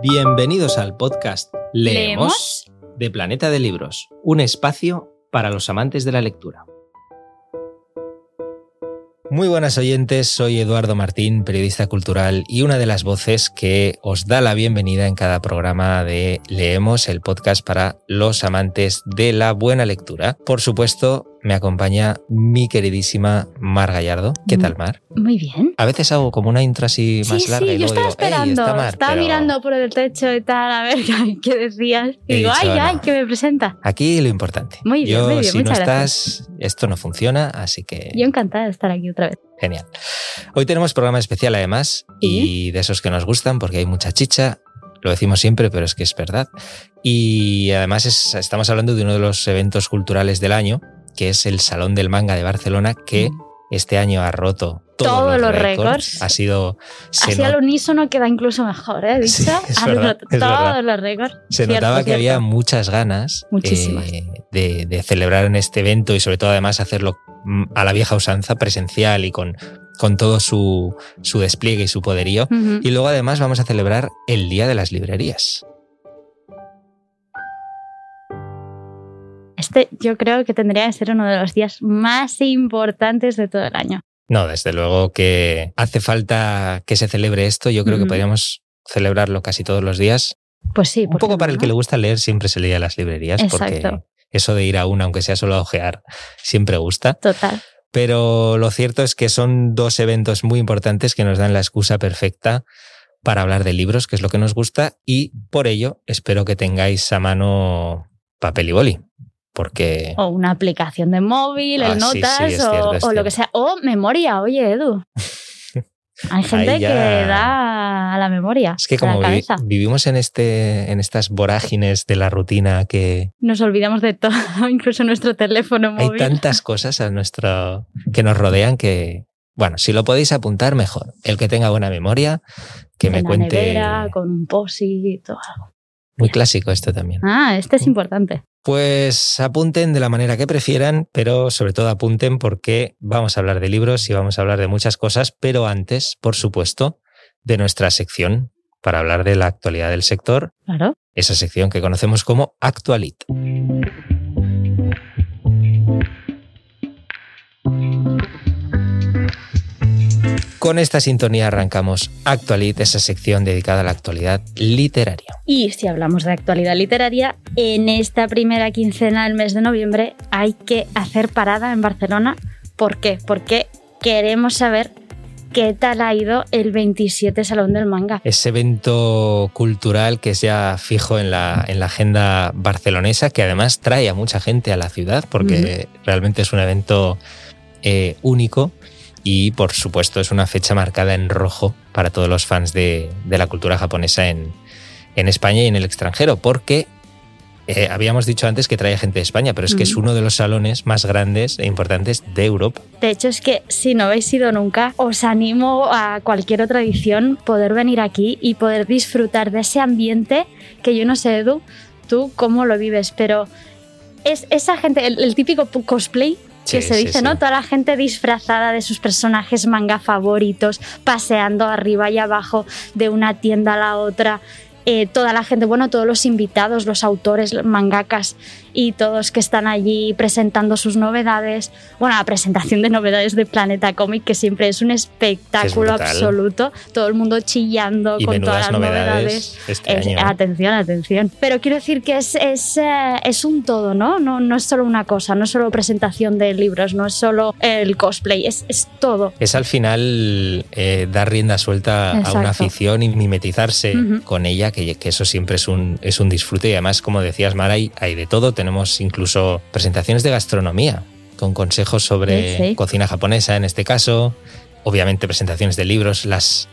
Bienvenidos al podcast Leemos de Planeta de Libros, un espacio para los amantes de la lectura. Muy buenas oyentes, soy Eduardo Martín, periodista cultural y una de las voces que os da la bienvenida en cada programa de Leemos, el podcast para los amantes de la buena lectura. Por supuesto, me acompaña mi queridísima Mar Gallardo. ¿Qué tal, Mar? Muy bien. A veces hago como una intro así más sí, larga. Sí, y yo estaba digo, "Ey, esperando, está Mar", estaba pero mirando por el techo y tal, a ver qué decías. Y He digo, dicho, ay, ay, que me presenta. Aquí lo importante. Muy bien, Yo, muy bien, si no estás, esto no funciona, así que Yo encantada de estar aquí otra vez. genial. Hoy tenemos programa especial además y de esos que nos gustan porque hay mucha chicha. Lo decimos siempre, pero es que es verdad. Y además es- estamos hablando de uno de los eventos culturales del año, que es el Salón del Manga de Barcelona, que este año ha roto todos, Todos los récords. Ha sido... Así not- al unísono queda incluso mejor, ¿eh? Dicho, Sí, Ha verdad, roto todos los récords. Se Cierto, notaba que cierto. había muchas ganas Muchísimas. eh, de, de celebrar en este evento y sobre todo además hacerlo mm, a la vieja usanza presencial y con, con todo su, su despliegue y su poderío. Y luego además vamos a celebrar el Día de las Librerías. Este yo creo que tendría que ser uno de los días más importantes de todo el año. No, desde luego que hace falta que se celebre esto. Yo creo que podríamos celebrarlo casi todos los días. Pues sí. Un ¿por poco para el que le gusta leer, siempre se leía a las librerías, porque eso de ir a una, aunque sea solo a ojear, siempre gusta. Total. Pero lo cierto es que son dos eventos muy importantes que nos dan la excusa perfecta para hablar de libros, que es lo que nos gusta, y por ello espero que tengáis a mano papel y boli, porque O una aplicación de móvil, Ah, el sí, sí, notas o, lo que sea. O memoria, oye, Edu. Hay gente ya- que da a la memoria. es que como vi- vivimos en, este, en estas vorágines de la rutina que Nos olvidamos de todo, incluso nuestro teléfono hay móvil. tantas cosas a nuestro, que nos rodean que, bueno, si lo podéis apuntar, mejor. El que tenga buena memoria, que En me la cuente... nevera, con un posit o algo. Muy clásico esto también. Ah, este es importante. Pues apunten de la manera que prefieran, pero sobre todo apunten porque vamos a hablar de libros y vamos a hablar de muchas cosas, pero antes, por supuesto, de nuestra sección para hablar de la actualidad del sector, Claro. esa sección que conocemos como Actualit. Con esta sintonía arrancamos Actualit, esa sección dedicada a la actualidad literaria. Y si hablamos de actualidad literaria, en esta primera quincena del mes de noviembre hay que hacer parada en Barcelona. ¿Por qué? Porque queremos saber qué tal ha ido el 27 Salón del Manga. ese evento cultural que es ya fijo en la, en la agenda barcelonesa, que además trae a mucha gente a la ciudad, porque realmente es un evento eh, único y por supuesto es una fecha marcada en rojo para todos los fans de, de la cultura japonesa en, en España y en el extranjero, porque eh, habíamos dicho antes que trae gente de España, pero es que es Ujú. uno de los salones más grandes e importantes de Europa. De hecho, es que si no habéis ido nunca, os animo a cualquier otra edición poder venir aquí y poder disfrutar de ese ambiente que yo no sé, Edu, tú cómo lo vives, pero es esa gente, el, el típico cosplay que Sí, se dice, sí. ¿no? Toda la gente disfrazada de sus personajes manga favoritos, paseando arriba y abajo de una tienda a la otra. eh, toda la gente, bueno, todos los invitados, los autores, mangakas y todos que están allí presentando sus novedades. Bueno, la presentación de novedades de Planeta Comic, que siempre es un espectáculo brutal. absoluto. Todo el mundo chillando Y con todas las novedades, novedades. este Es- año. ¿eh? atención, atención. Pero quiero decir que es, es, eh, es un todo, ¿no? ¿no? No es solo una cosa, no es solo presentación de libros, no es solo el cosplay, es, es todo. Es al final eh, dar rienda suelta a una Exacto. afición y mimetizarse Ujú. con ella, que, que eso siempre es un, es un disfrute. Y además, como decías, Mara, hay, hay de todo. Tenemos incluso presentaciones de gastronomía, con consejos sobre Sí, sí. cocina japonesa en este caso. Obviamente presentaciones de libros, las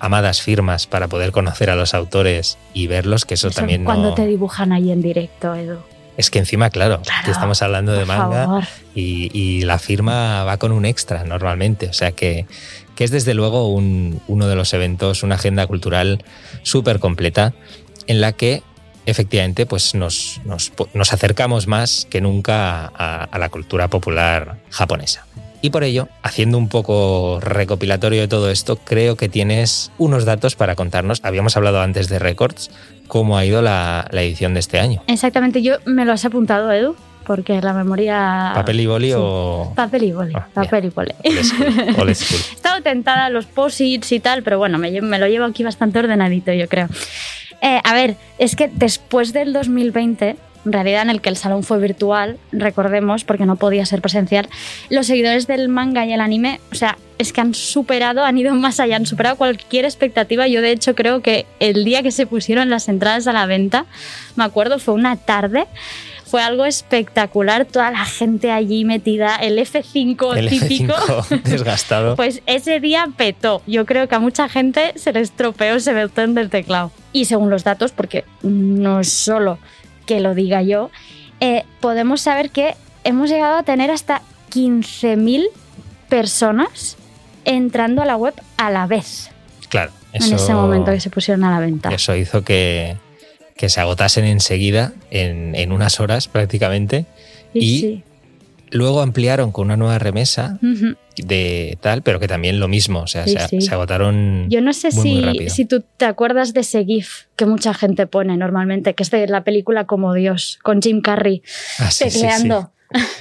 amadas firmas para poder conocer a los autores y verlos, que eso, Eso, también cuando no... te dibujan ahí en directo, Edu. Es que encima, claro, Claro, que estamos hablando de manga y la firma va con un extra normalmente. O sea que, que es desde luego un- uno de los eventos, una agenda cultural súper completa en la que efectivamente pues nos, nos, nos acercamos más que nunca a, a la cultura popular japonesa. Y por ello, haciendo un poco recopilatorio de todo esto, creo que tienes unos datos para contarnos. Habíamos hablado antes de récords, cómo ha ido la, la edición de este año. Exactamente, yo me lo has apuntado, Edu porque la memoria... ¿Papel y boli o...? Papel y boli, Ah, papel y boli. Old school, old school. He estado tentada a los posits y tal, pero bueno, me, me lo llevo aquí bastante ordenadito, yo creo. Eh, a ver, es que después del 2020, en realidad en el que el salón fue virtual, recordemos, porque no podía ser presencial, los seguidores del manga y el anime, o sea, es que han superado, han ido más allá, han superado cualquier expectativa. Yo de hecho creo que el día que se pusieron las entradas a la venta, me acuerdo, fue una tarde. Fue algo espectacular, toda la gente allí metida, el F5 El típico. F5 desgastado. Pues ese día petó. Yo creo que a mucha gente se le estropeó ese botón del teclado. Y según los datos, porque no es solo que lo diga yo, eh, podemos saber que hemos llegado a tener hasta 15.000 personas entrando a la web a la vez claro, en ese eso- momento que se pusieron a la venta. Eso hizo que, que se agotasen enseguida, en, en unas horas prácticamente. Sí, y- sí. Luego ampliaron con una nueva remesa de tal, pero que también lo mismo, o sea, Sí, se, agotaron. Yo no sé Muy, si, si tú te acuerdas de ese GIF que mucha gente pone normalmente, que es de la película Como Dios, con Jim Carrey Ah, tecleando.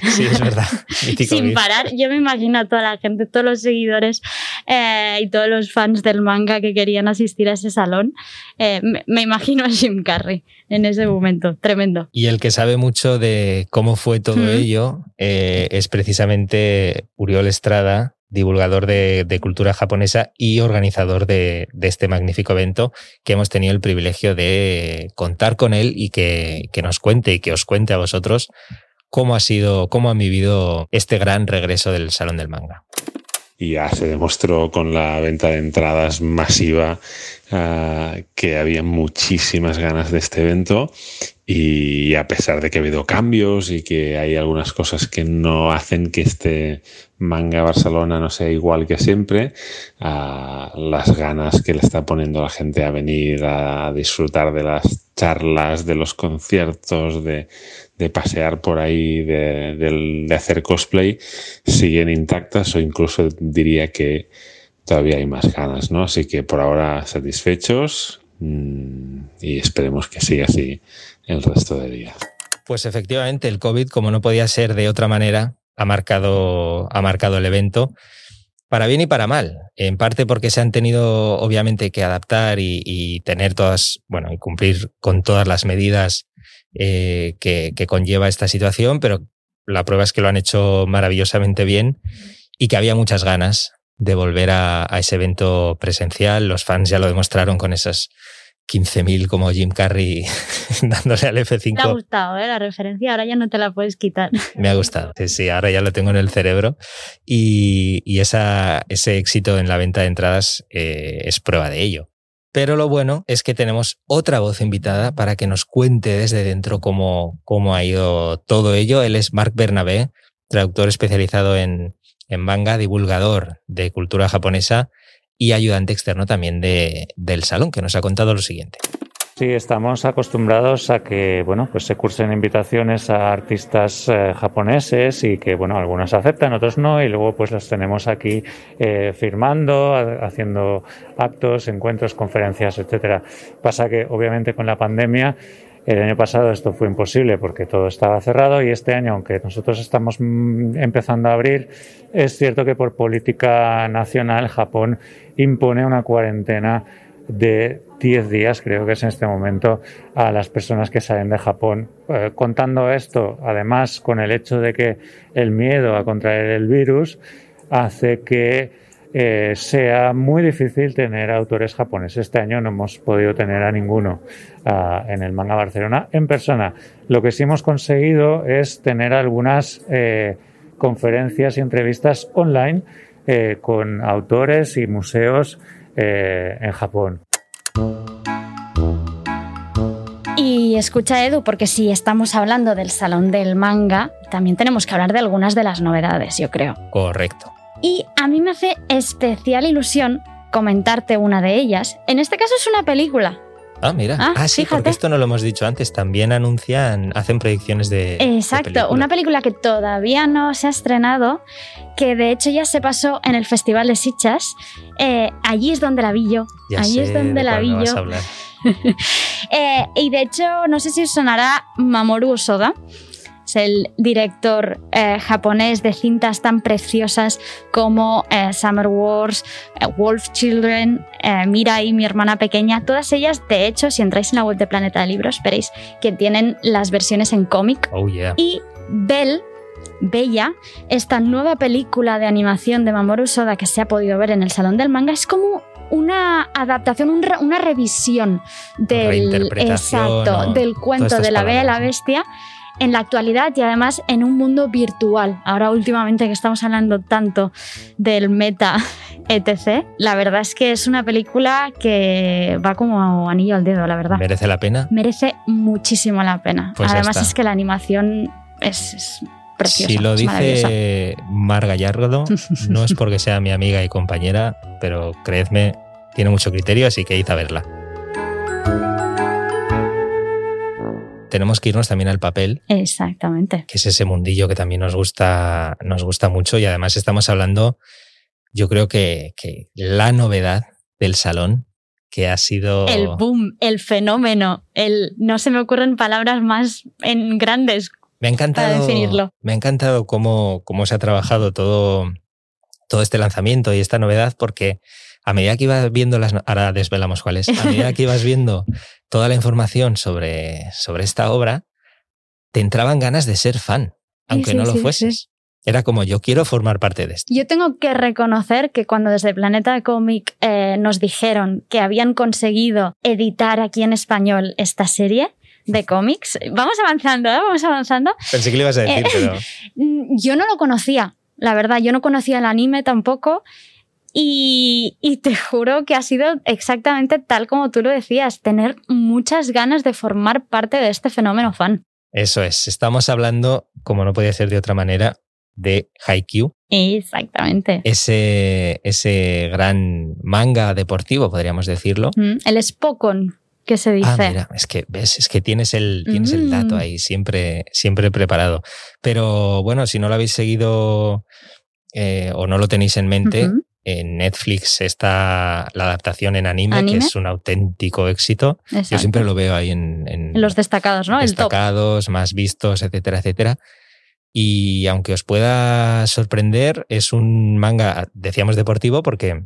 Sí, es verdad. Sin parar. Yo me imagino a toda la gente, todos los seguidores eh, y todos los fans del manga que querían asistir a ese salón. Eh, me, me imagino a Jim Carrey en ese momento. Tremendo. Y el que sabe mucho de cómo fue todo ello eh, es precisamente Uriol Estrada, divulgador de, de cultura japonesa y organizador de, de este magnífico evento, que hemos tenido el privilegio de contar con él y que, que nos cuente y que os cuente a vosotros cómo ha sido, cómo han vivido este gran regreso del Salón del Manga. ya se demostró con la venta de entradas masiva ah, que había muchísimas ganas de este evento y a pesar de que ha habido cambios y que hay algunas cosas que no hacen que este manga Barcelona no sea igual que siempre, ah, las ganas que le está poniendo la gente a venir a disfrutar de las charlas, de los conciertos, de, de pasear por ahí, de, de- de hacer cosplay, siguen intactas o incluso diría que todavía hay más ganas, ¿no? Así que por ahora satisfechos mm, y esperemos que siga así el resto de días. Pues efectivamente, el COVID, como no podía ser de otra manera, ha marcado, ha marcado el evento para bien y para mal. En parte porque se han tenido, obviamente, que adaptar y, y tener todas, bueno, y cumplir con todas las medidas eh, que, que conlleva esta situación, pero la prueba es que lo han hecho maravillosamente bien y que había muchas ganas de volver a, a ese evento presencial. Los fans ya lo demostraron con esas 15.000 como Jim Carrey dándole al F5. Te ha gustado ¿eh? la referencia, ahora ya no te la puedes quitar. Me ha gustado. Sí, sí, ahora ya lo tengo en el cerebro. Y, y esa, ese éxito en la venta de entradas eh, es prueba de ello. Pero lo bueno es que tenemos otra voz invitada para que nos cuente desde dentro cómo, cómo ha ido todo ello. Él es Marc Bernabé, traductor especializado en, en manga, divulgador de cultura japonesa y ayudante externo también de, del salón, que nos ha contado lo siguiente. Sí, estamos acostumbrados a que bueno, pues se cursen invitaciones a artistas eh, japoneses y que bueno, algunos aceptan, otros no, y luego pues los tenemos aquí eh, firmando, ha- haciendo actos, encuentros, conferencias, etcétera. Pasa que obviamente con la pandemia el año pasado esto fue imposible porque todo estaba cerrado y este año, aunque nosotros estamos mm, empezando a abrir, es cierto que por política nacional Japón impone una cuarentena de 10 días, creo que es en este momento, a las personas que salen de Japón. Eh, contando esto, además, con el hecho de que el miedo a contraer el virus hace que eh, sea muy difícil tener autores japoneses. Este año no hemos podido tener a ninguno ah, en el Manga Barcelona en persona. Lo que sí hemos conseguido es tener algunas eh, conferencias y entrevistas online con autores y museos en Japón. Y escucha, Edu, porque si estamos hablando del salón del manga, también tenemos que hablar de algunas de las novedades, yo creo. Correcto. Y a mí me hace especial ilusión comentarte una de ellas. En este caso es una película. Ah, mira. Ah, sí, porque esto no lo hemos dicho antes. También anuncian, hacen proyecciones de. Exacto, una película que todavía no se ha estrenado, que de hecho ya se pasó en el Festival de Sichas. Eh, allí es donde la vi yo. allí es donde la vi yo. Eh, y de hecho, no sé si os sonará Mamoru Osoda es el director eh, japonés de cintas tan preciosas como eh, Summer Wars, Wolf Children, Mirai, mi hermana pequeña. Todas ellas, de hecho, si entráis en la web de Planeta de Libros, veréis que tienen las versiones en cómic. Oh, y Bell, Bella, esta nueva película de animación de Mamoru Soda que se ha podido ver en el Salón del Manga, es como una adaptación, una revisión del, exacto, del cuento de la Bella y la Bestia en la actualidad y además en un mundo virtual. Ahora últimamente que estamos hablando tanto del meta, etc., la verdad es que es una película que va como anillo al dedo, la verdad. ¿Merece la pena? Merece muchísimo la pena. Pues además es que la animación es, preciosa. Si lo dice Mar Gallardo, no es porque sea mi amiga y compañera, pero creedme, tiene mucho criterio, así que hice a verla. tenemos que irnos también al papel. Exactamente. Que es ese mundillo que también nos gusta, nos gusta mucho y además estamos hablando, yo creo que, la novedad del salón que ha sido... El boom, el fenómeno, el no se me ocurren palabras más en grandes me ha encantado, definirlo. Me ha encantado cómo, cómo se ha trabajado todo, todo este lanzamiento y esta novedad porque a medida que ibas viendo las... Ahora desvelamos cuáles. A medida que ibas viendo toda la información sobre, sobre esta obra, te entraban ganas de ser fan, aunque no lo fueses. Era como, yo quiero formar parte de esto. Yo tengo que reconocer que cuando desde Planeta Comic eh, nos dijeron que habían conseguido editar aquí en español esta serie, de cómics. Vamos avanzando, ¿eh? Vamos avanzando. Pensé que le ibas a decir, eh, pero. Yo no lo conocía, la verdad. Yo no conocía el anime tampoco. Y, te juro que ha sido exactamente tal como tú lo decías, tener muchas ganas de formar parte de este fenómeno fan. Eso es, estamos hablando, como no podía ser de otra manera, de Haikyuu. Exactamente. Ese, ese gran manga deportivo, podríamos decirlo. Mm, el Spokon, que se dice. Ah, mira, es que ves, es que tienes el, tienes el dato mm. ahí siempre, siempre preparado. Pero bueno, si no lo habéis seguido eh, o no lo tenéis en mente, en Netflix está la adaptación en anime, que es un auténtico éxito. Yo siempre lo veo ahí en, los destacados, ¿no? Destacados, más vistos, etcétera, etcétera. Y aunque os pueda sorprender, es un manga, decíamos deportivo, porque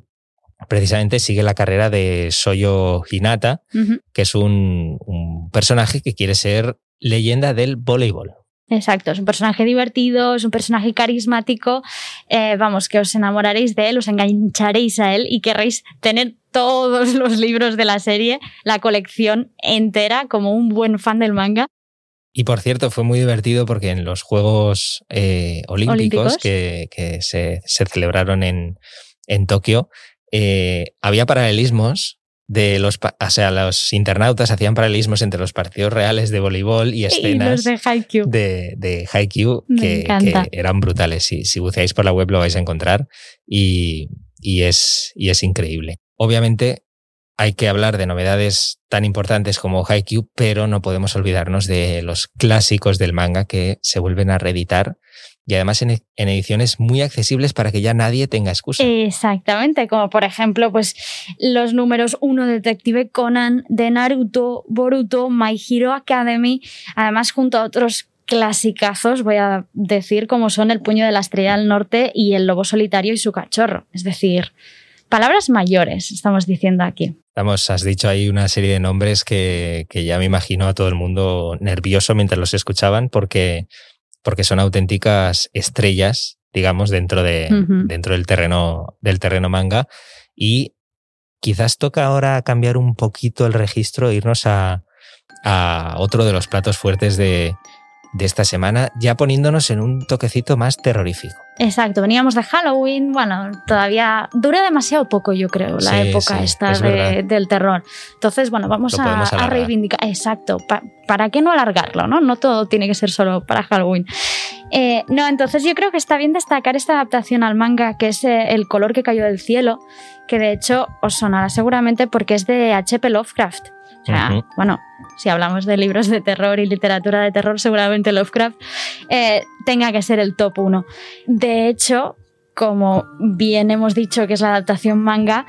precisamente sigue la carrera de Soyo Hinata, que es un, un personaje que quiere ser leyenda del voleibol. Exacto, es un personaje divertido, es un personaje carismático. Eh, vamos, que os enamoraréis de él, os engancharéis a él y querréis tener todos los libros de la serie, la colección entera, como un buen fan del manga. Y por cierto, fue muy divertido porque en los Juegos eh, Olímpicos, Que, se, celebraron en, en Tokio, eh, había paralelismos de los, o sea, los internautas hacían paralelismos entre los partidos reales de voleibol y escenas de Haikyuu, de, de que, eran brutales. Si, si buceáis por la web lo vais a encontrar y, y, es, y es increíble. Obviamente hay que hablar de novedades tan importantes como Haikyuu, pero no podemos olvidarnos de los clásicos del manga que se vuelven a reeditar y además en, ediciones muy accesibles para que ya nadie tenga excusa. Exactamente, como por ejemplo pues los números 1 Detective Conan, de Naruto, Boruto, My Hero Academy, además junto a otros clasicazos, voy a decir, como son El puño de la estrella del norte y El lobo solitario y su cachorro. Es decir, palabras mayores, estamos diciendo aquí. Vamos, has dicho ahí una serie de nombres que, que ya me imagino a todo el mundo nervioso mientras los escuchaban, porque porque son auténticas estrellas, digamos, dentro, de, dentro del, terreno, del terreno manga. Y quizás toca ahora cambiar un poquito el registro, e irnos a, a otro de los platos fuertes de, de esta semana, ya poniéndonos en un toquecito más terrorífico. Exacto, veníamos de Halloween, bueno, todavía dura demasiado poco, yo creo, la época esta del terror. Entonces, bueno, vamos a, reivindicar. Exacto, ¿para qué no alargarlo? ¿no? no todo tiene que ser solo para Halloween. Eh, no, entonces yo creo que está bien destacar esta adaptación al manga, que es eh, El color que cayó del cielo, que de hecho os sonará seguramente porque es de H.P. Lovecraft. O sea, bueno, si hablamos de libros de terror y literatura de terror, seguramente Lovecraft eh, tenga que ser el top uno. De hecho, como bien hemos dicho que es la adaptación manga,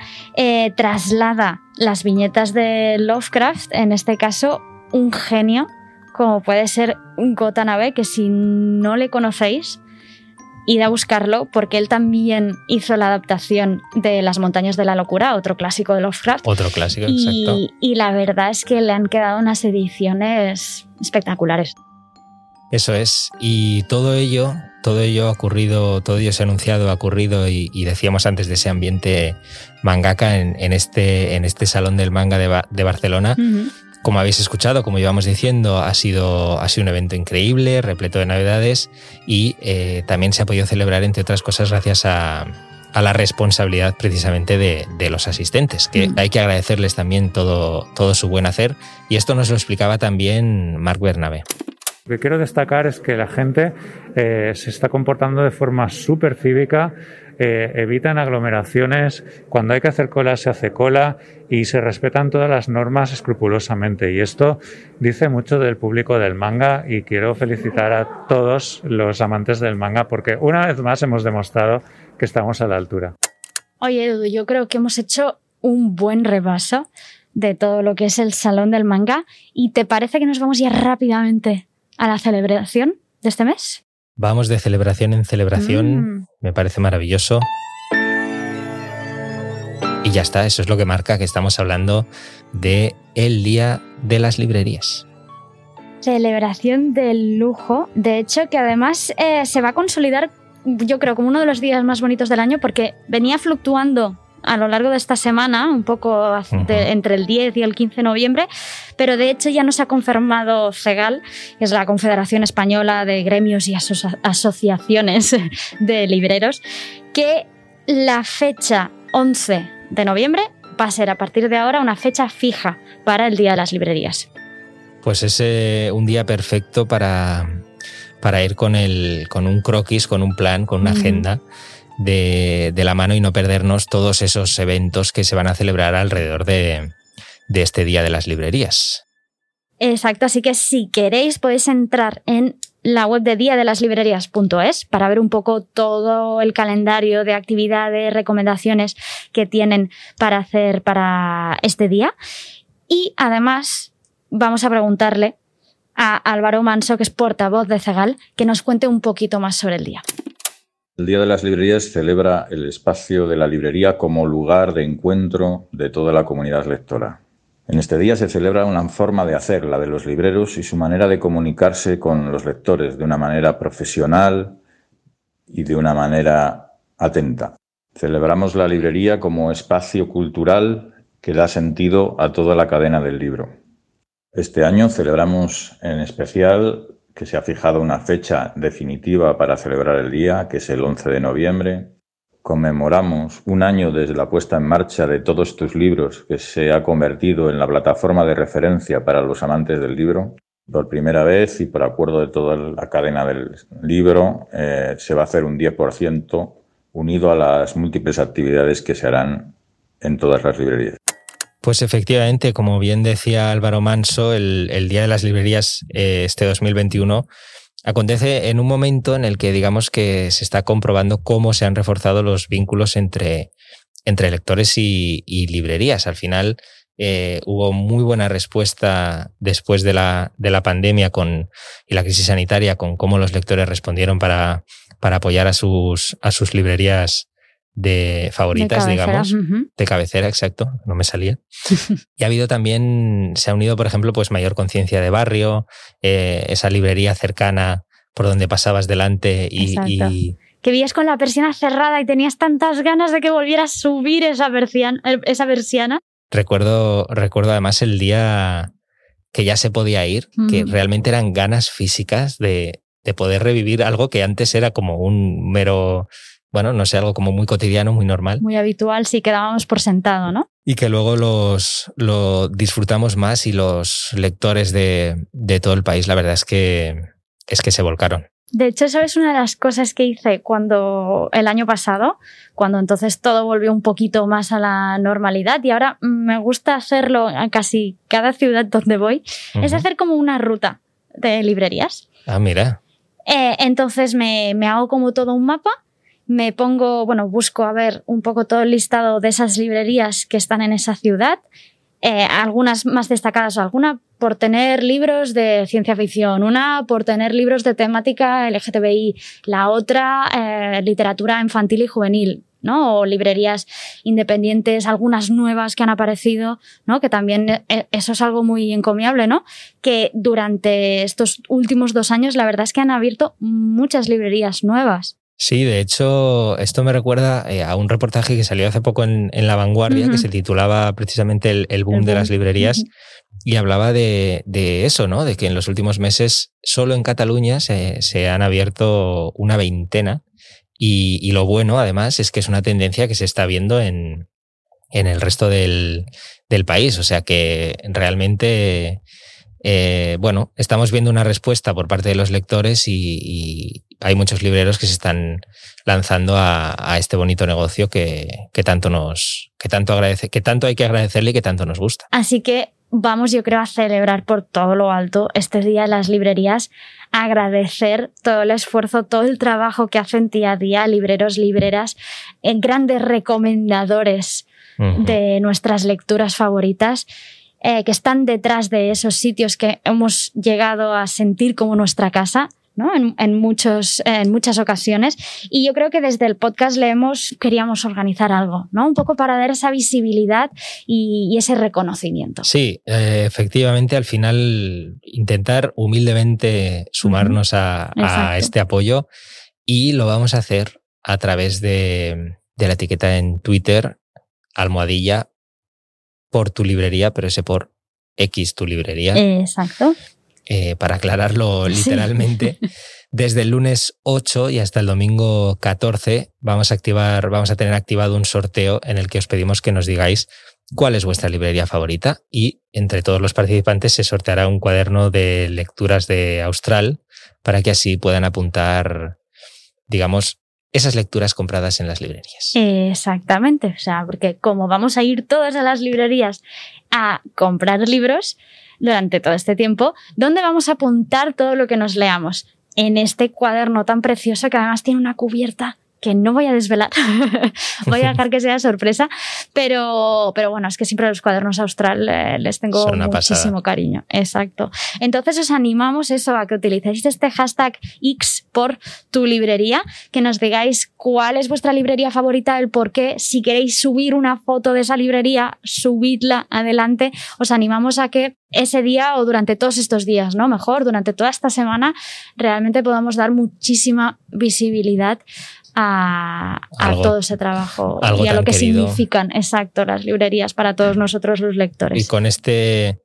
traslada las viñetas de Lovecraft, en este caso un genio como puede ser Gotanabe, que si no le conocéis, id a buscarlo porque él también hizo la adaptación de Las montañas de la locura, otro clásico de Lovecraft. Otro clásico, y, exacto. Y la verdad es que le han quedado unas ediciones espectaculares. Eso es. Y todo ello, todo ello ha ocurrido, todo ello se ha anunciado, ha ocurrido y, decíamos antes de ese ambiente mangaka en, este, en este salón del manga de, Barcelona. Como habéis escuchado, como íbamos diciendo, ha sido, ha sido un evento increíble, repleto de novedades y eh, también se ha podido celebrar, entre otras cosas, gracias a, la responsabilidad precisamente de, los asistentes, que mm. hay que agradecerles también todo, todo su buen hacer. Y esto nos lo explicaba también Marc Bernabe. Lo que quiero destacar es que la gente eh, se está comportando de forma súper cívica, eh, evitan aglomeraciones, cuando hay que hacer cola se hace cola y se respetan todas las normas escrupulosamente. Y esto dice mucho del público del manga y quiero felicitar a todos los amantes del manga porque una vez más hemos demostrado que estamos a la altura. Oye, Edu, yo creo que hemos hecho un buen repaso de todo lo que es el Salón del Manga y ¿te parece que nos vamos ya rápidamente a la celebración de este mes? Vamos de celebración en celebración. Mm. Me parece maravilloso. Y ya está, eso es lo que marca que estamos hablando de el Día de las Librerías. Celebración del lujo. De hecho, que además eh, se va a consolidar, yo creo, como uno de los días más bonitos del año porque venía fluctuando a lo largo de esta semana, un poco entre el 10 y el 15 de noviembre, pero de hecho ya nos ha confirmado CEGAL, que es la Confederación Española de Gremios y Asociaciones de Libreros, que la fecha 11 de noviembre va a ser a partir de ahora una fecha fija para el Día de las Librerías. Pues es eh, un día perfecto para, para ir con, el, con un croquis, con un plan, con una agenda de, la mano y no perdernos todos esos eventos que se van a celebrar alrededor de, este Día de las Librerías. Exacto, así que si queréis podéis entrar en la web de día de las librerías.es para ver un poco todo el calendario de actividades, recomendaciones que tienen para hacer para este día. Y además vamos a preguntarle a Álvaro Manso, que es portavoz de Cegal, que nos cuente un poquito más sobre el día. El Día de las Librerías celebra el espacio de la librería como lugar de encuentro de toda la comunidad lectora. En este día se celebra una forma de hacer, la de los libreros, y su manera de comunicarse con los lectores de una manera profesional y de una manera atenta. Celebramos la librería como espacio cultural que da sentido a toda la cadena del libro. Este año celebramos en especial que se ha fijado una fecha definitiva para celebrar el día, que es el 11 de noviembre. Conmemoramos un año desde la puesta en marcha de todos tus libros, que se ha convertido en la plataforma de referencia para los amantes del libro. Por primera vez y por acuerdo de toda la cadena del libro, eh, se va a hacer un 10% unido a las múltiples actividades que se harán en todas las librerías. Pues efectivamente, como bien decía Álvaro Manso, el, Día de las Librerías eh, este 2021 acontece en un momento en el que digamos que se está comprobando cómo se han reforzado los vínculos entre, entre lectores y, librerías. Al final eh, hubo muy buena respuesta después de la, de la pandemia con, y la crisis sanitaria con cómo los lectores respondieron para, para apoyar a sus, a sus librerías de favoritas, digamos, de cabecera, exacto, no me salía. y ha habido también, se ha unido, por ejemplo, pues mayor conciencia de barrio, eh, esa librería cercana por donde pasabas delante y, Que vías con la persiana cerrada y tenías tantas ganas de que volvieras a subir esa, esa persiana. Recuerdo, recuerdo además el día que ya se podía ir, que realmente eran ganas físicas de, de poder revivir algo que antes era como un mero bueno, no sé, algo como muy cotidiano, muy normal. Muy habitual, sí, quedábamos por sentado, ¿no? Y que luego los, lo disfrutamos más y los lectores de, de todo el país, la verdad es que, es que se volcaron. De hecho, eso es una de las cosas que hice cuando el año pasado, cuando entonces todo volvió un poquito más a la normalidad y ahora me gusta hacerlo en casi cada ciudad donde voy, es hacer como una ruta de librerías. Ah, mira. Eh, entonces me, me hago como todo un mapa me pongo, bueno, busco a ver un poco todo el listado de esas librerías que están en esa ciudad, eh, algunas más destacadas, alguna por tener libros de ciencia ficción, una por tener libros de temática LGTBI, la otra eh, literatura infantil y juvenil. ¿no? O librerías independientes, algunas nuevas que han aparecido, ¿no? Que también eh, eso es algo muy encomiable, ¿no? Que durante estos últimos dos años la verdad es que han abierto muchas librerías nuevas. Sí, de hecho, esto me recuerda eh, a un reportaje que salió hace poco en, La Vanguardia, que se titulaba precisamente El, boom, de las librerías, y hablaba de, eso, ¿no? De que en los últimos meses solo en Cataluña se, han abierto una veintena, y, lo bueno, además, es que es una tendencia que se está viendo en, el resto del, país, o sea que realmente... Eh, bueno, estamos viendo una respuesta por parte de los lectores y, hay muchos libreros que se están lanzando a, este bonito negocio que, tanto nos, que tanto agradece, que tanto hay que agradecerle y que tanto nos gusta. Así que vamos, yo creo, a celebrar por todo lo alto este día en las librerías, agradecer todo el esfuerzo, todo el trabajo que hacen día a día libreros, libreras, en grandes recomendadores de nuestras lecturas favoritas. Eh, que están detrás de esos sitios que hemos llegado a sentir como nuestra casa en, muchos, en muchas ocasiones. Y yo creo que desde el podcast leemos, queríamos organizar algo, ¿no? Un poco para dar esa visibilidad y, ese reconocimiento. Sí, eh, efectivamente, al final intentar humildemente sumarnos a, este apoyo y lo vamos a hacer a través de, de la etiqueta en Twitter, almohadilla por tu librería, pero ese por X tu librería. Exacto. Eh, para aclararlo literalmente, desde el lunes 8 y hasta el domingo 14 vamos a activar, vamos a tener activado un sorteo en el que os pedimos que nos digáis cuál es vuestra librería favorita y entre todos los participantes se sorteará un cuaderno de lecturas de Austral para que así puedan apuntar, digamos, esas lecturas compradas en las librerías. Exactamente, o sea, porque como vamos a ir todas a las librerías a comprar libros, durante todo este tiempo, ¿dónde vamos a apuntar todo lo que nos leamos? En este cuaderno tan precioso que además tiene una cubierta que no voy a desvelar, voy a dejar que sea sorpresa, pero, pero bueno, es que siempre los cuadernos austral eh, les tengo muchísimo cariño. Exacto. Entonces os animamos eso, a que utilicéis este hashtag X por tu librería, que nos digáis cuál es vuestra librería favorita, el por qué, si queréis subir una foto de esa librería, subidla adelante, os animamos a que ese día o durante todos estos días, ¿no? Mejor, durante toda esta semana, realmente podamos dar muchísima visibilidad a, todo ese trabajo y a lo que significan, exacto, las librerías para todos nosotros los lectores. Y con este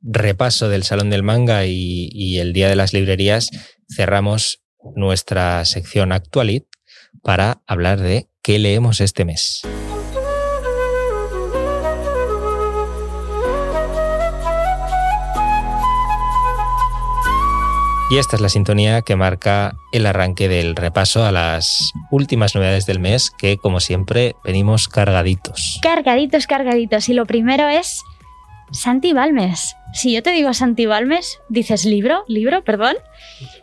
repaso del Salón del Manga y, y el Día de las Librerías, cerramos nuestra sección Actualit para hablar de qué leemos este mes. Y esta es la sintonía que marca el arranque del repaso a las últimas novedades del mes, que como siempre venimos cargaditos. Cargaditos, cargaditos. Y lo primero es Santi Balmes. Si yo te digo Santi Balmes, dices libro, libro, perdón.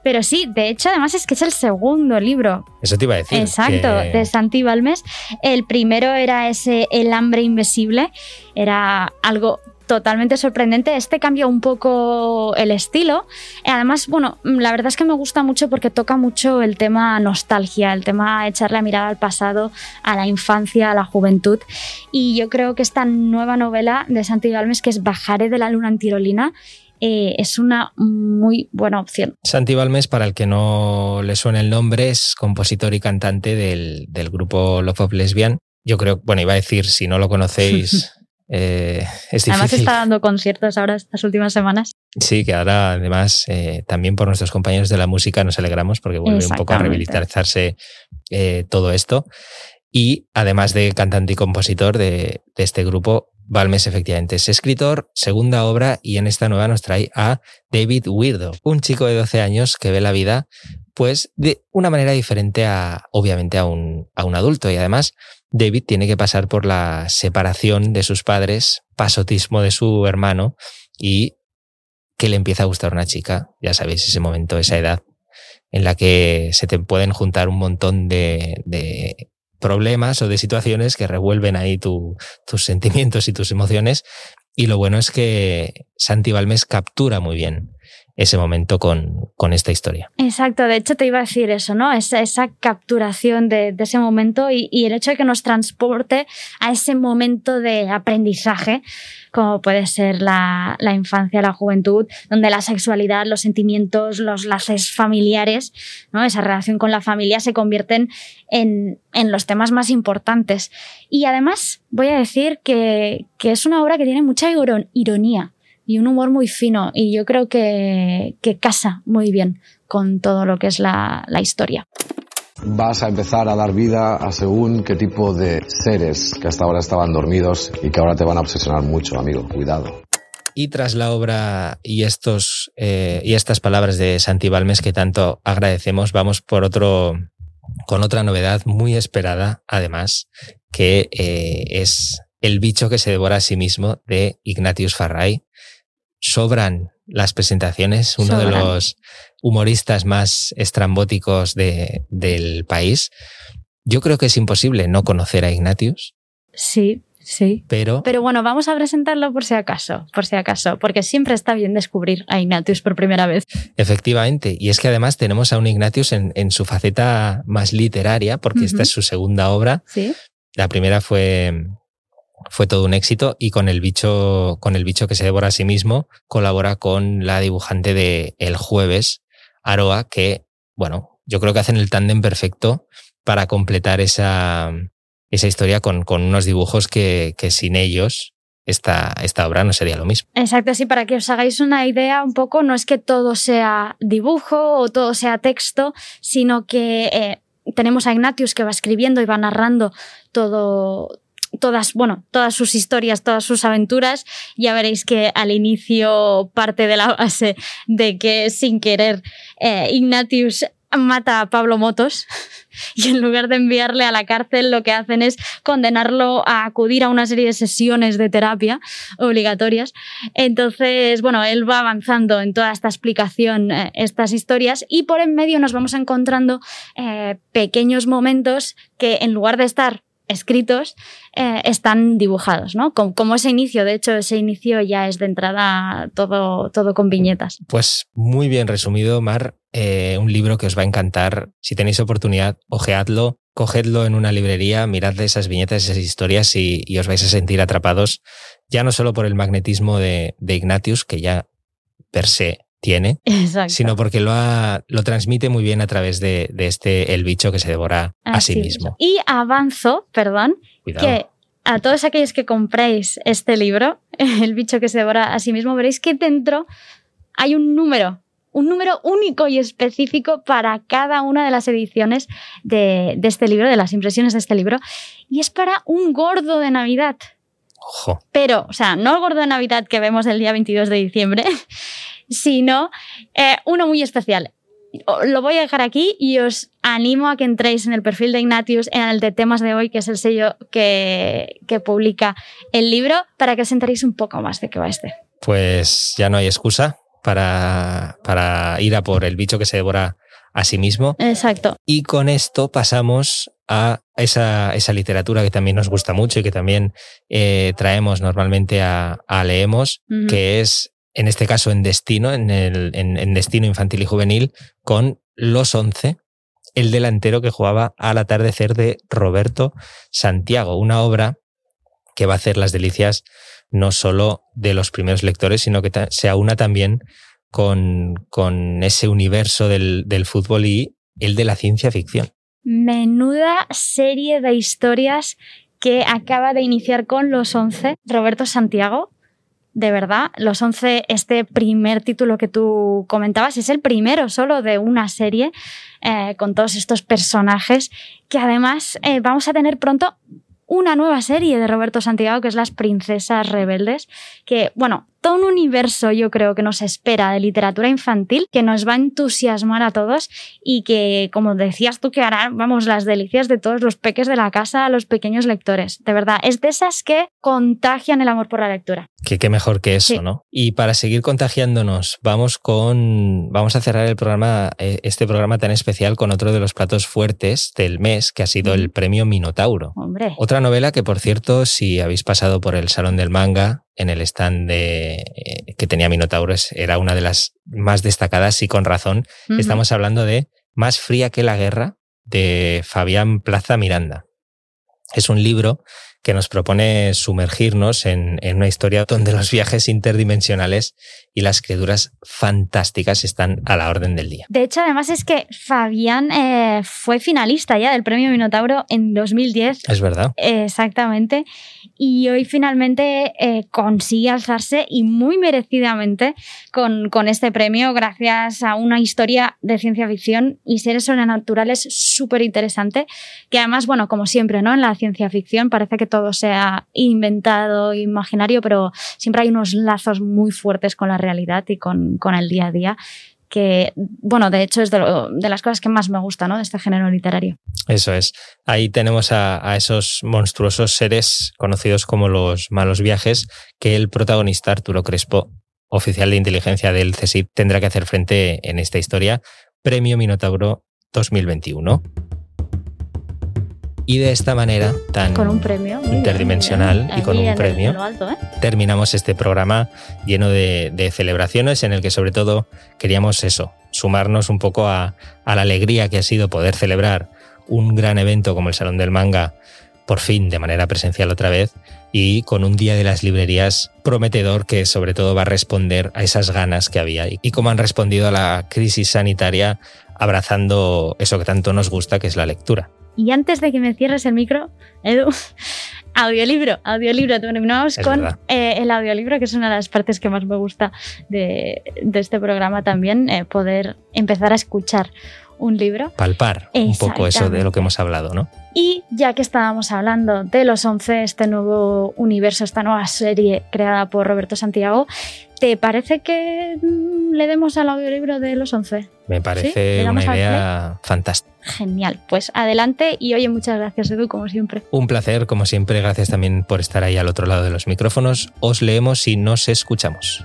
Pero sí, de hecho, además es que es el segundo libro. Eso te iba a decir. Exacto, de Santi Balmes. El primero era ese El hambre invisible. Era algo totalmente sorprendente. Este cambia un poco el estilo. Además, bueno, la verdad es que me gusta mucho porque toca mucho el tema nostalgia, el tema echarle la mirada al pasado, a la infancia, a la juventud. Y yo creo que esta nueva novela de Santi Balmes, que es Bajaré de la luna en tirolina, eh, es una muy buena opción. Santi Balmes, para el que no le suene el nombre, es compositor y cantante del, del grupo Love of Lesbian. Yo creo, bueno, iba a decir, si no lo conocéis, Eh, es además está dando conciertos ahora estas últimas semanas. Sí, que ahora además eh, también por nuestros compañeros de la música nos alegramos porque vuelve un poco a rehabilitarse eh, todo esto. Y además de cantante y compositor de, de este grupo, Balmes efectivamente es escritor, segunda obra, y en esta nueva nos trae a David Weirdo, un chico de 12 años que ve la vida pues de una manera diferente a, obviamente, a un, a un adulto. Y además, David tiene que pasar por la separación de sus padres, pasotismo de su hermano y que le empieza a gustar una chica. Ya sabéis, ese momento, esa edad en la que se te pueden juntar un montón de, de problemas o de situaciones que revuelven ahí tus sentimientos y tus emociones. Y lo bueno es que Santi Balmes captura muy bien ese momento con, con, esta historia. Exacto, de hecho te iba a decir eso, ¿no? Esa, esa capturación de, ese momento y, y, el hecho de que nos transporte a ese momento de aprendizaje, como puede ser la, la, infancia, la juventud, donde la sexualidad, los sentimientos, los laces familiares, ¿no? esa relación con la familia se convierten en, en los temas más importantes. Y además voy a decir que, que es una obra que tiene mucha ironía y un humor muy fino y yo creo que, que casa muy bien con todo lo que es la, la historia vas a empezar a dar vida a según qué tipo de seres que hasta ahora estaban dormidos y que ahora te van a obsesionar mucho, amigo. Cuidado. Y tras la obra y, estos, eh, y estas palabras de Santi Balmes que tanto agradecemos, vamos por otro, con otra novedad muy esperada, además, que eh, es El bicho que se devora a sí mismo de Ignatius Farray. Sobran las presentaciones, uno Sobran. de los humoristas más estrambóticos de, del país. Yo creo que es imposible no conocer a Ignatius. Sí, sí. Pero, Pero bueno, vamos a presentarlo por si acaso, por si acaso, porque siempre está bien descubrir a Ignatius por primera vez. Efectivamente, y es que además tenemos a un Ignatius en, en su faceta más literaria, porque uh -huh. esta es su segunda obra. Sí. La primera fue fue todo un éxito y con el bicho con el bicho que se devora a sí mismo colabora con la dibujante de El jueves Aroa, que, bueno, yo creo que hacen el tándem perfecto para completar esa, esa historia con, con unos dibujos que, sin ellos esta, esta, obra no sería lo mismo. Exacto, sí, para que os hagáis una idea un poco, no es que todo sea dibujo o todo sea texto, sino que eh, tenemos a Ignatius que va escribiendo y va narrando todo, todas, bueno, todas sus historias, todas sus aventuras, ya veréis que al inicio parte de la base de que sin querer eh, Ignatius mata a Pablo Motos y en lugar de enviarle a la cárcel lo que hacen es condenarlo a acudir a una serie de sesiones de terapia obligatorias. Entonces, bueno, él va avanzando en toda esta explicación, eh, estas historias y por en medio nos vamos encontrando eh, pequeños momentos que en lugar de estar escritos eh, están dibujados, ¿no? Como, ese inicio, de hecho, ese inicio ya es de entrada todo, todo con viñetas. Pues muy bien resumido, Mar. Eh, un libro que os va a encantar. Si tenéis oportunidad, ojeadlo, cogedlo en una librería, mirad esas viñetas, esas historias y, y os vais a sentir atrapados, ya no solo por el magnetismo de, de Ignatius, que ya per se tiene, Exacto. sino porque lo, ha, lo transmite muy bien a través de, de este El bicho que se devora Así a sí mismo. Es. Y avanzo, perdón, Cuidado. que a todos aquellos que compréis este libro, El bicho que se devora a sí mismo, veréis que dentro hay un número, un número único y específico para cada una de las ediciones de, de este libro, de las impresiones de este libro, y es para un gordo de Navidad. Ojo. Pero, o sea, no el gordo de Navidad que vemos el día 22 de diciembre, sino eh, uno muy especial. Lo voy a dejar aquí y os animo a que entréis en el perfil de Ignatius, en el de temas de hoy, que es el sello que, que publica el libro, para que os enteréis un poco más de qué va este. Pues ya no hay excusa para, para ir a por el bicho que se devora a sí mismo. Exacto. Y con esto pasamos a esa, esa literatura que también nos gusta mucho y que también eh, traemos normalmente a, a Leemos, uh -huh. que es en este caso en Destino, en, el, en, Destino Infantil y Juvenil, con Los Once, el delantero que jugaba al atardecer de Roberto Santiago, una obra que va a hacer las delicias no solo de los primeros lectores, sino que se aúna también con, con ese universo del, del fútbol y el de la ciencia ficción. Menuda serie de historias que acaba de iniciar con Los Once, Roberto Santiago. De verdad, Los Once, este primer título que tú comentabas, es el primero solo de una serie eh, con todos estos personajes que además eh, vamos a tener pronto una nueva serie de Roberto Santiago que es Las Princesas Rebeldes, que, bueno, todo un universo yo creo que nos espera de literatura infantil que nos va a entusiasmar a todos y que, como decías tú, que hará, vamos, las delicias de todos los peques de la casa a los pequeños lectores. De verdad, es de esas que contagian el amor por la lectura. Que qué mejor que eso, ¿no? Y para seguir contagiándonos, vamos con vamos a cerrar el programa eh, este programa tan especial con otro de los platos fuertes del mes, que ha sido el Premio Minotauro. Hombre. Otra novela que, por cierto, si habéis pasado por el Salón del Manga, en el stand de, eh, que tenía Minotauro, era una de las más destacadas y con razón. Estamos hablando de Más fría que la guerra, de Fabián Plaza Miranda. Es un libro que nos propone sumergirnos en, una historia donde los viajes interdimensionales y las criaturas fantásticas están a la orden del día. De hecho, además es que Fabián eh, fue finalista ya del Premio Minotauro en 2010. Es verdad. exactamente. Y hoy finalmente eh, consigue alzarse y muy merecidamente con, con este premio gracias a una historia de ciencia ficción y seres sobrenaturales súper interesante que además, bueno, como siempre, ¿no? En la ciencia ficción parece que todo sea inventado, imaginario, pero siempre hay unos lazos muy fuertes con la realidad y con, el día a día que, bueno, de hecho es de, las cosas que más me gusta ¿no? de este género literario. Eso es. Ahí tenemos a, esos monstruosos seres conocidos como los malos viajes que el protagonista Arturo Crespo, oficial de inteligencia del CSIC, tendrá que hacer frente en esta historia. Premio Minotauro 2021. Y de esta manera tan con un premio, interdimensional y con un premio, ¿eh? terminamos este programa lleno de, celebraciones en el que sobre todo queríamos eso, sumarnos un poco a, la alegría que ha sido poder celebrar un gran evento como el Salón del Manga por fin de manera presencial otra vez y con un día de las librerías prometedor que sobre todo va a responder a esas ganas que había y cómo han respondido a la crisis sanitaria abrazando eso que tanto nos gusta que es la lectura. Y antes de que me cierres el micro, Edu, audiolibro, audiolibro. Terminamos con eh, el audiolibro, que es una de las partes que más me gusta de, este programa también, eh, poder empezar a escuchar un libro. Palpar un poco eso de lo que hemos hablado, ¿no? Y ya que estábamos hablando de los 11, este nuevo universo, esta nueva serie creada por Roberto Santiago, ¿te parece que mm, le demos al audiolibro de los 11? Me parece una idea fantástica. Genial, pues adelante y oye, muchas gracias Edu, como siempre. Un placer, como siempre, gracias también por estar ahí al otro lado de los micrófonos. Os leemos y nos escuchamos.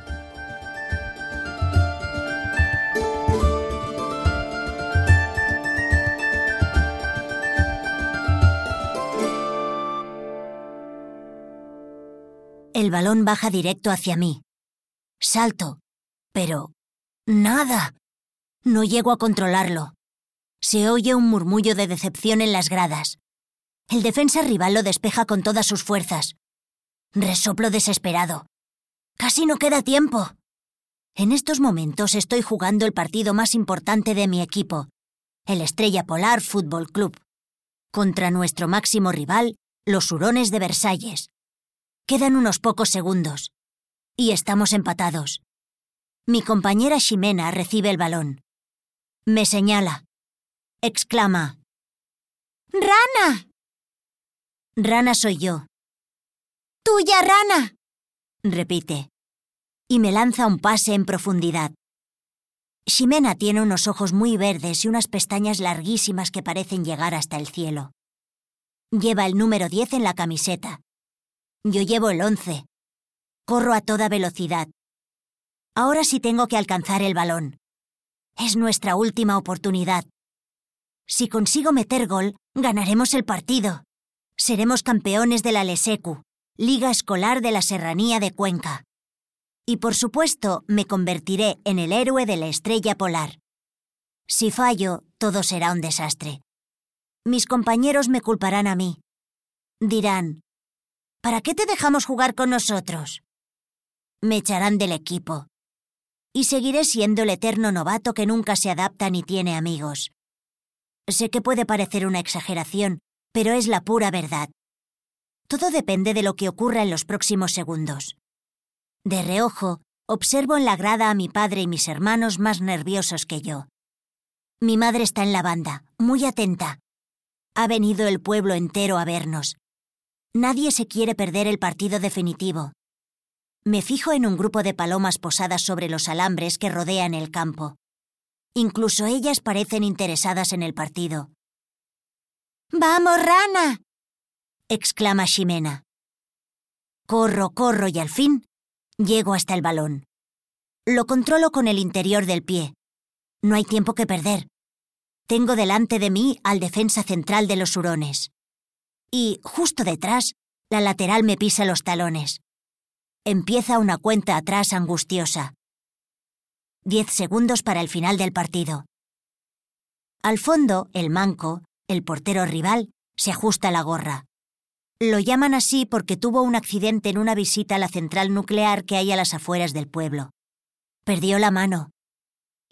El balón baja directo hacia mí. Salto, pero... Nada. No llego a controlarlo. Se oye un murmullo de decepción en las gradas. El defensa rival lo despeja con todas sus fuerzas. Resoplo desesperado. Casi no queda tiempo. En estos momentos estoy jugando el partido más importante de mi equipo, el Estrella Polar Fútbol Club, contra nuestro máximo rival, los Hurones de Versalles. Quedan unos pocos segundos. Y estamos empatados. Mi compañera Ximena recibe el balón. Me señala. Exclama. ¡Rana! Rana soy yo. ¡Tuya, rana! repite. Y me lanza un pase en profundidad. Ximena tiene unos ojos muy verdes y unas pestañas larguísimas que parecen llegar hasta el cielo. Lleva el número 10 en la camiseta yo llevo el 11. Corro a toda velocidad. Ahora sí tengo que alcanzar el balón. Es nuestra última oportunidad. Si consigo meter gol, ganaremos el partido. Seremos campeones de la Lesecu, Liga Escolar de la Serranía de Cuenca. Y por supuesto, me convertiré en el héroe de la estrella polar. Si fallo, todo será un desastre. Mis compañeros me culparán a mí. Dirán, ¿Para qué te dejamos jugar con nosotros? Me echarán del equipo. Y seguiré siendo el eterno novato que nunca se adapta ni tiene amigos. Sé que puede parecer una exageración, pero es la pura verdad. Todo depende de lo que ocurra en los próximos segundos. De reojo, observo en la grada a mi padre y mis hermanos más nerviosos que yo. Mi madre está en la banda, muy atenta. Ha venido el pueblo entero a vernos. Nadie se quiere perder el partido definitivo. Me fijo en un grupo de palomas posadas sobre los alambres que rodean el campo. Incluso ellas parecen interesadas en el partido. ¡Vamos, rana! exclama Ximena. Corro, corro y al fin llego hasta el balón. Lo controlo con el interior del pie. No hay tiempo que perder. Tengo delante de mí al defensa central de los hurones. Y, justo detrás, la lateral me pisa los talones. Empieza una cuenta atrás angustiosa. Diez segundos para el final del partido. Al fondo, el manco, el portero rival, se ajusta la gorra. Lo llaman así porque tuvo un accidente en una visita a la central nuclear que hay a las afueras del pueblo. Perdió la mano.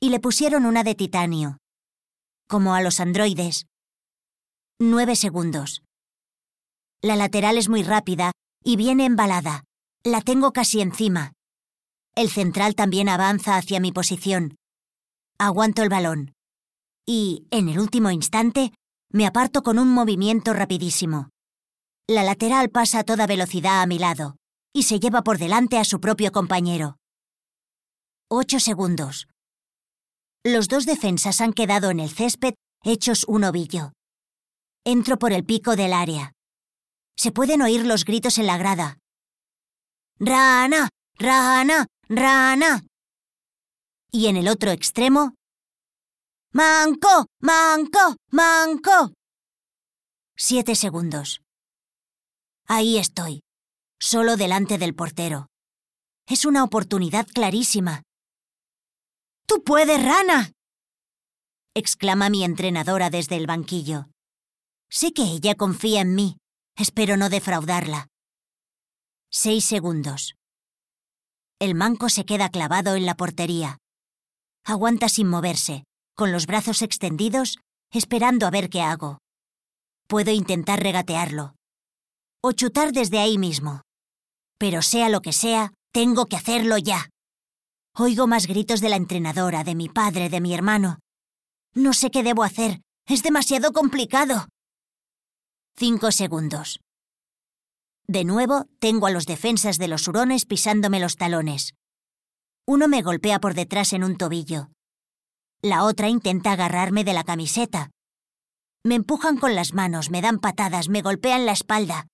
Y le pusieron una de titanio. Como a los androides. Nueve segundos. La lateral es muy rápida y viene embalada. La tengo casi encima. El central también avanza hacia mi posición. Aguanto el balón. Y, en el último instante, me aparto con un movimiento rapidísimo. La lateral pasa a toda velocidad a mi lado y se lleva por delante a su propio compañero. Ocho segundos. Los dos defensas han quedado en el césped hechos un ovillo. Entro por el pico del área. Se pueden oír los gritos en la grada. ¡Rana! ¡Rana! ¡Rana! Y en el otro extremo. ¡Manco! ¡Manco! ¡Manco! Siete segundos. Ahí estoy, solo delante del portero. Es una oportunidad clarísima. ¡Tú puedes, rana! exclama mi entrenadora desde el banquillo. Sé que ella confía en mí. Espero no defraudarla. Seis segundos. El manco se queda clavado en la portería. Aguanta sin moverse, con los brazos extendidos, esperando a ver qué hago. Puedo intentar regatearlo, o chutar desde ahí mismo. Pero sea lo que sea, tengo que hacerlo ya. Oigo más gritos de la entrenadora, de mi padre, de mi hermano. No sé qué debo hacer. Es demasiado complicado. Cinco segundos. De nuevo, tengo a los defensas de los hurones pisándome los talones. Uno me golpea por detrás en un tobillo. La otra intenta agarrarme de la camiseta. Me empujan con las manos, me dan patadas, me golpean la espalda.